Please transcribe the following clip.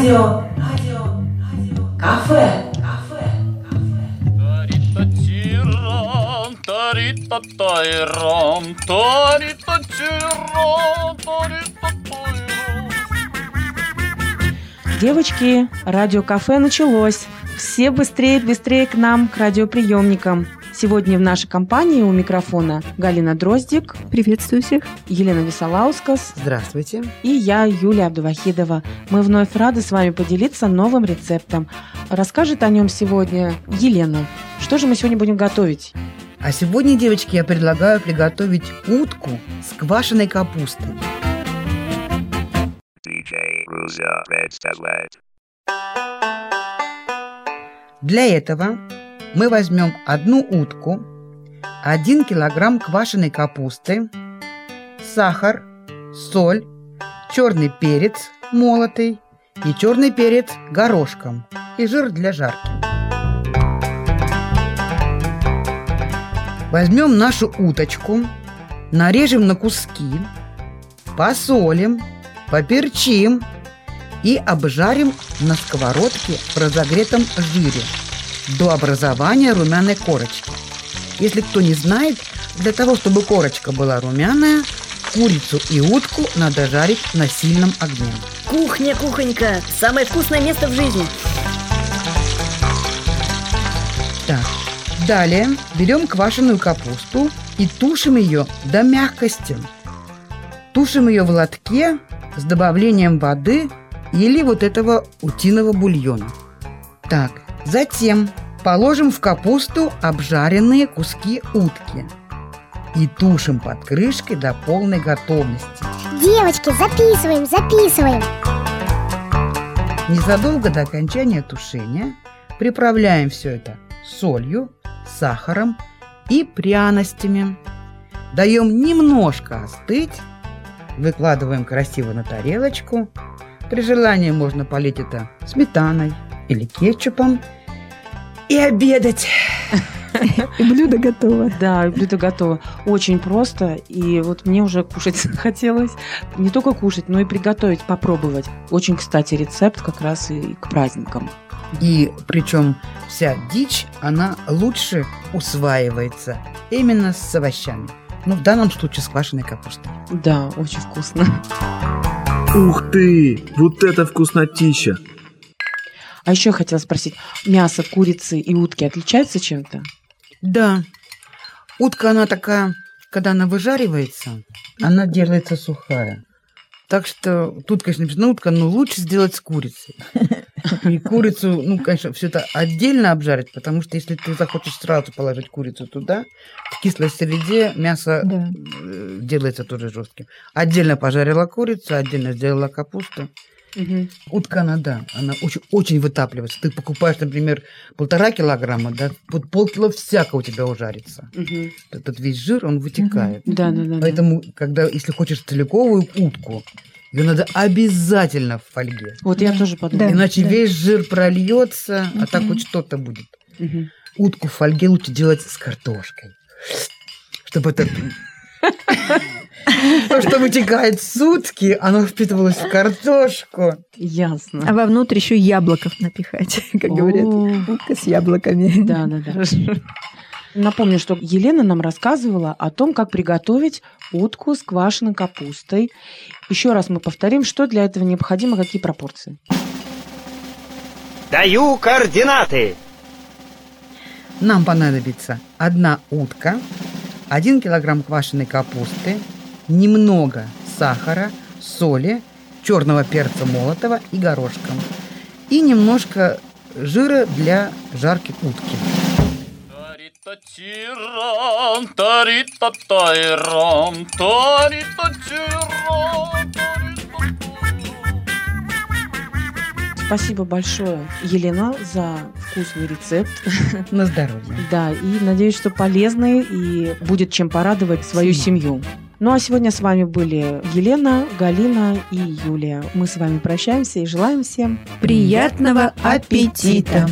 Радио, радио, радио. Кафе. Девочки, радиокафе началось. Все быстрее, быстрее к нам, к радиоприемникам. Сегодня в нашей компании у микрофона Галина Дроздик, Приветствую всех. Елена Висолаускас Здравствуйте. и я, Юлия Абдувахидова. Мы вновь рады с вами поделиться новым рецептом. Расскажет о нем сегодня Елена. Что же мы сегодня будем готовить? А сегодня, девочки, я предлагаю приготовить утку с квашеной капустой. Для этого мы возьмем одну утку, 1 килограмм квашеной капусты, сахар, соль, черный перец молотый и черный перец горошком и жир для жарки. Возьмем нашу уточку, нарежем на куски, посолим, поперчим и обжарим на сковородке в разогретом жире до образования румяной корочки. Если кто не знает, для того, чтобы корочка была румяная, курицу и утку надо жарить на сильном огне. Кухня, кухонька, самое вкусное место в жизни. Так, далее берем квашеную капусту и тушим ее до мягкости. Тушим ее в лотке с добавлением воды или вот этого утиного бульона. Так, затем положим в капусту обжаренные куски утки и тушим под крышкой до полной готовности. Девочки, записываем, записываем. Незадолго до окончания тушения приправляем все это солью, сахаром и пряностями. Даем немножко остыть, выкладываем красиво на тарелочку. При желании можно полить это сметаной или кетчупом и обедать. И блюдо готово. Да, блюдо готово. Очень просто. И вот мне уже кушать хотелось. Не только кушать, но и приготовить, попробовать. Очень, кстати, рецепт как раз и к праздникам. И причем вся дичь, она лучше усваивается именно с овощами. Ну, в данном случае с квашеной капустой. Да, очень вкусно. Ух ты! Вот это вкуснотища! А еще хотела спросить, мясо курицы и утки отличается чем-то? Да. Утка, она такая, когда она выжаривается, она делается сухая. Так что тут, конечно, написано утка, но лучше сделать с курицей. И курицу, ну, конечно, все это отдельно обжарить, потому что если ты захочешь сразу положить курицу туда, в кислой среде мясо Да. э, делается тоже жестким. Отдельно пожарила курицу, отдельно сделала капусту. Утка, она, да, она очень, очень вытапливается. Ты покупаешь, например, полтора килограмма, да, вот полкило всякого у тебя ужарится. Мгм. Этот весь жир, он вытекает. Да, да, да. да. Поэтому, когда, если хочешь целиковую утку, ее надо обязательно в фольге. Вот я тоже подумала. Да. Иначе да. весь жир прольется, а так хоть что-то будет. Мгм. Утку в фольге лучше делать с картошкой. Чтобы это... То, что вытекает сутки, оно впитывалось в картошку. Ясно. А вовнутрь еще яблоков напихать, как говорят. Утка с яблоками. Да, да, да. Напомню, что Елена нам рассказывала о том, как приготовить утку с квашеной капустой. Еще раз мы повторим, что для этого необходимо, какие пропорции. Даю координаты. Нам понадобится одна утка, один килограмм квашеной капусты, немного сахара, соли, черного перца молотого и горошка. И немножко жира для жарки утки. Спасибо большое, Елена, за вкусный рецепт. На здоровье. Да, и надеюсь, что полезный и будет чем порадовать свою семью. Ну а сегодня с вами были Елена, Галина и Юлия. Мы с вами прощаемся и желаем всем Приятного аппетита!